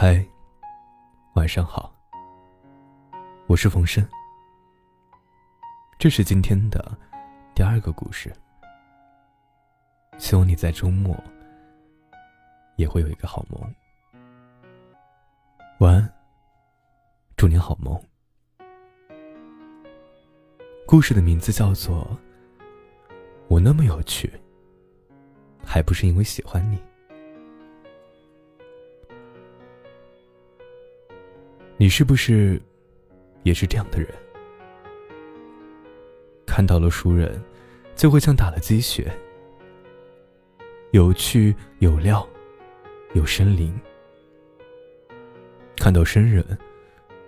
嗨，晚上好，我是冯生。这是今天的第二个故事。希望你在周末也会有一个好梦。晚安，祝你好梦。故事的名字叫做《我那么有趣，还不是因为喜欢你》。你是不是也是这样的人？看到了熟人，就会像打了鸡血，有趣有料，有生灵；看到生人，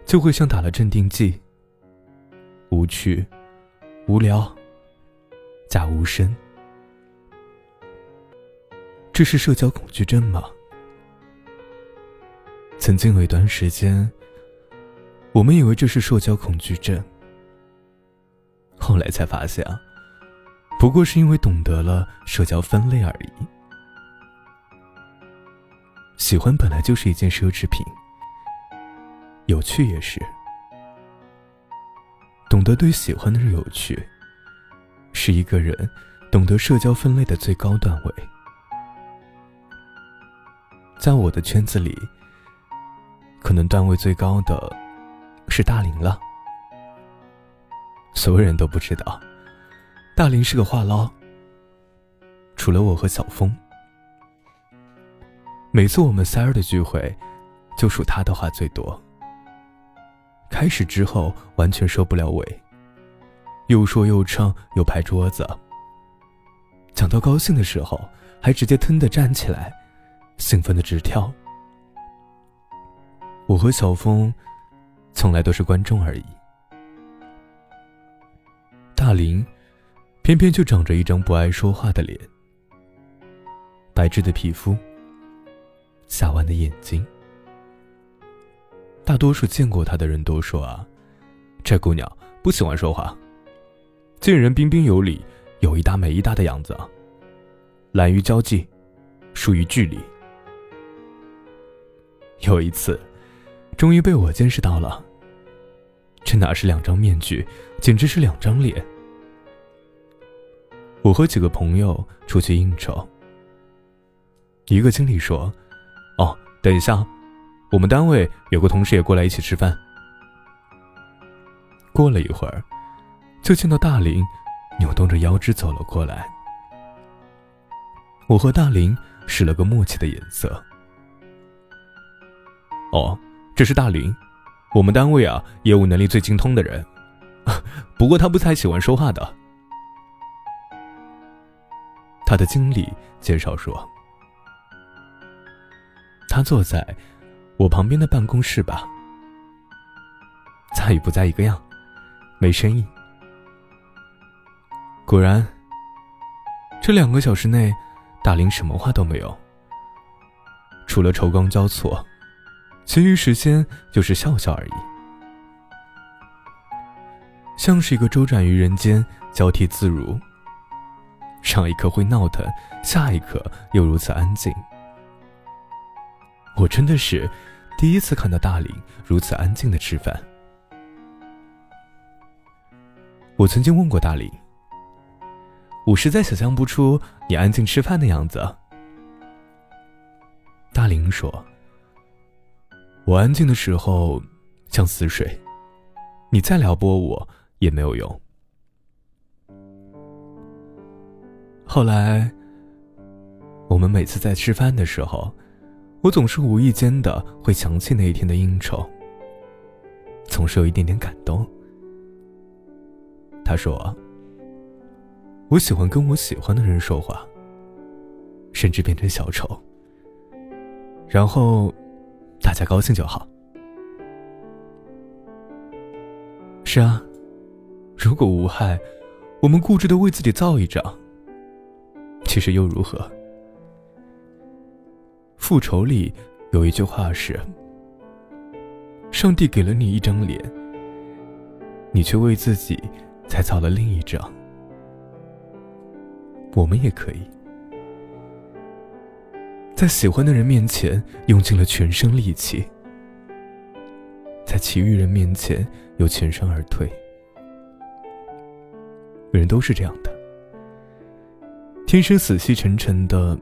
就会像打了镇定剂，无趣、无聊、假无声。这是社交恐惧症吗？曾经有一段时间。我们以为这是社交恐惧症，后来才发现，不过是因为懂得了社交分类而已。喜欢本来就是一件奢侈品，有趣也是。懂得对喜欢的人有趣，是一个人懂得社交分类的最高段位。在我的圈子里，可能段位最高的。是大林了，所有人都不知道，大林是个话唠。除了我和小峰，每次我们三儿的聚会，就数他的话最多。开始之后完全收不了尾，又说又唱又拍桌子。讲到高兴的时候，还直接腾的站起来，兴奋的直跳。我和小峰。从来都是观众而已。大林，偏偏就长着一张不爱说话的脸，白质的皮肤，下弯的眼睛。大多数见过他的人都说啊，这姑娘不喜欢说话，见人彬彬有礼，有一搭没一搭的样子，懒于交际，疏于距离。有一次。终于被我见识到了，这哪是两张面具，简直是两张脸。我和几个朋友出去应酬，一个经理说：“哦，等一下，我们单位有个同事也过来一起吃饭。”过了一会儿，就见到大林扭动着腰肢走了过来。我和大林使了个默契的眼色。哦。这是大林，我们单位啊业务能力最精通的人，不过他不太喜欢说话的。他的经理介绍说，他坐在我旁边的办公室吧，在与不在一个样，没声音。果然，这两个小时内，大林什么话都没有，除了愁光交错。其余时间就是笑笑而已，像是一个周转于人间，交替自如。上一刻会闹腾，下一刻又如此安静。我真的是第一次看到大林如此安静的吃饭。我曾经问过大林：“我实在想象不出你安静吃饭的样子。”大林说。我安静的时候，像死水，你再撩拨我也没有用。后来，我们每次在吃饭的时候，我总是无意间的会想起那一天的应酬，总是有一点点感动。他说：“我喜欢跟我喜欢的人说话，甚至变成小丑，然后。”大家高兴就好。是啊，如果无害，我们固执的为自己造一张，其实又如何？复仇里有一句话是：“上帝给了你一张脸，你却为自己才造了另一张。”我们也可以，在喜欢的人面前用尽了全身力气，在其余人面前又全身而退。人都是这样的，天生死气沉沉的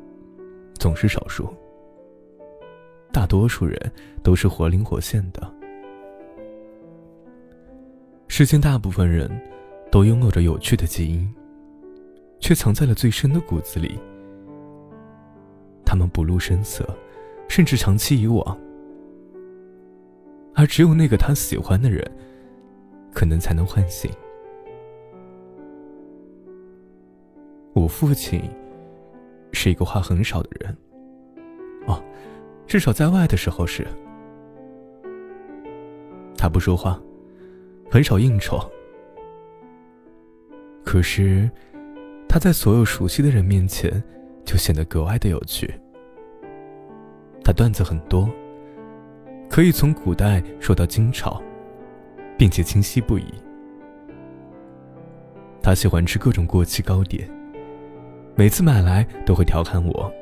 总是少数，大多数人都是活灵活现的。世间大部分人都拥有着有趣的基因，却藏在了最深的骨子里。他们不露声色，甚至长期以往，而只有那个他喜欢的人，可能才能唤醒。我父亲是一个话很少的人，哦，至少在外的时候是。他不说话，很少应酬，可是他在所有熟悉的人面前。就显得格外的有趣。段子很多，可以从古代说到今朝，并且清晰不已。他喜欢吃各种过期糕点，每次买来都会调侃我：“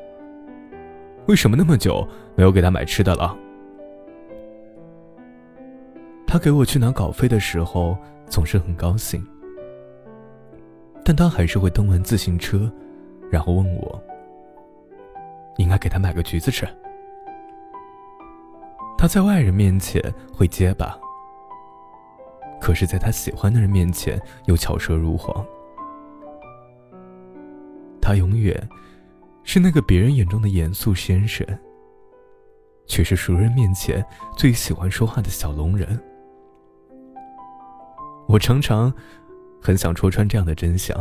为什么那么久没有给他买吃的了？”他给我去拿稿费的时候总是很高兴，但他还是会蹬完自行车，然后问我。应该给他买个橘子吃。在外人面前会结巴，可是在他喜欢的人面前又巧舌如簧。他永远是那个别人眼中的严肃先生，却是熟人面前最喜欢说话的小龙人。我常常很想戳穿这样的真相：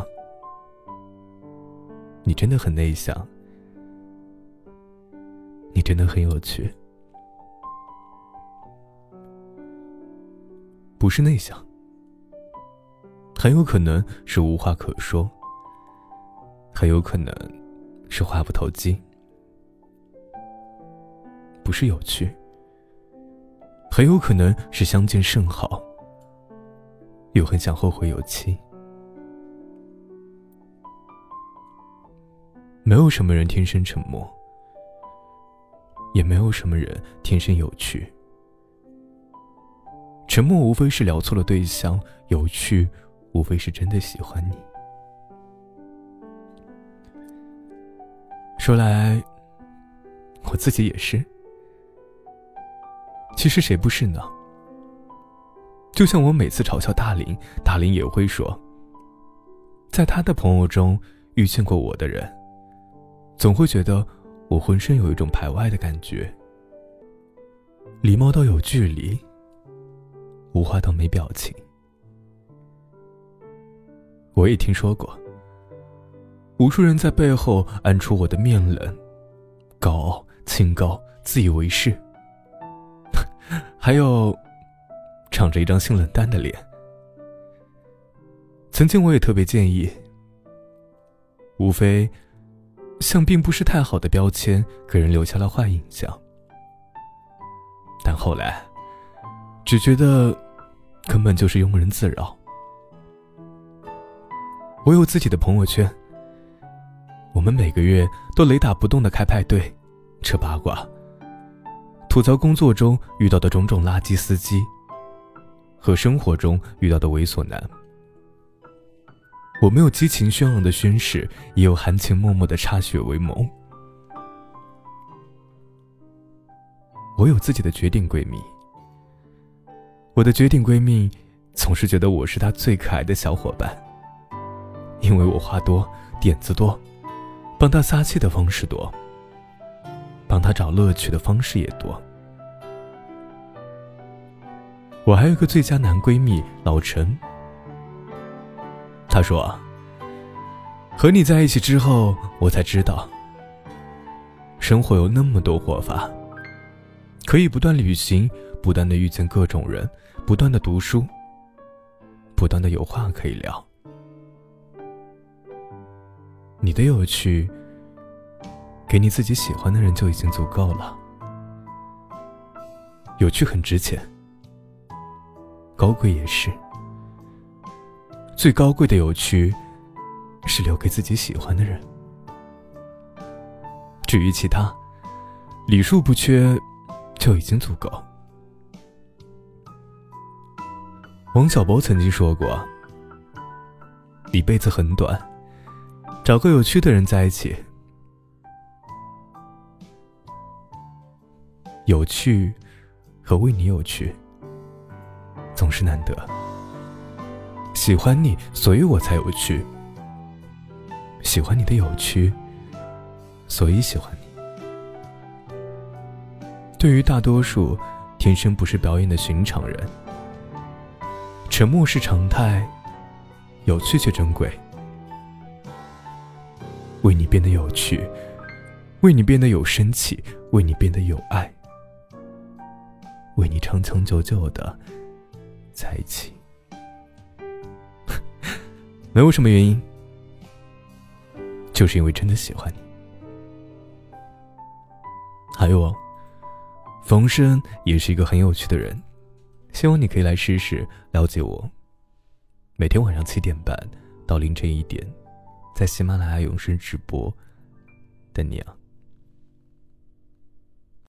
你真的很内向。你真的很有趣，不是内向，很有可能是无话可说，很有可能是话不投机，不是有趣，很有可能是相见甚好，又很想后会有期。没有什么人天生沉默。也没有什么人天生有趣，沉默无非是聊错了对象，有趣无非是真的喜欢你。说来，我自己也是。其实谁不是呢？就像我每次嘲笑大林，大林也会说，在他的朋友中遇见过我的人，总会觉得。我浑身有一种排外的感觉，礼貌到有距离，无话到没表情。我也听说过，无数人在背后暗出我的面冷、高傲、清高、自以为是，还有长着一张性冷淡的脸。曾经我也特别建议，无非。像并不是太好的标签，给人留下了坏印象。但后来，只觉得根本就是庸人自扰。我有自己的朋友圈，我们每个月都雷打不动的开派对，扯八卦，吐槽工作中遇到的种种垃圾司机，和生活中遇到的猥琐男。我没有激情轩昂的宣誓，也有含情脉脉的插血为盟。我有自己的绝顶闺蜜。我的绝顶闺蜜总是觉得我是她最可爱的小伙伴，因为我话多，点子多，帮她撒气的方式多，帮她找乐趣的方式也多。我还有个最佳男闺蜜老陈。他说：“和你在一起之后，我才知道，生活有那么多活法，可以不断旅行，不断的遇见各种人，不断的读书，不断的有话可以聊。你的有趣，给你自己喜欢的人就已经足够了。有趣很值钱，高贵也是。”最高贵的有趣，是留给自己喜欢的人。至于其他，礼数不缺，就已经足够。王小波曾经说过：“一辈子很短，找个有趣的人在一起。有趣和为你有趣，总是难得。喜欢你，所以我才有趣；喜欢你的有趣，所以喜欢你。对于大多数天生不是表演的寻常人。”沉默是常态，有趣却珍贵。为你变得有趣，为你变得有生气，为你变得有爱，为你长长久久的在一起。没有什么原因，就是因为真的喜欢你。还有哦，冯生也是一个很有趣的人。希望你可以来试试了解我。每天晚上七点半到凌晨一点，在喜马拉雅永生直播，等你啊。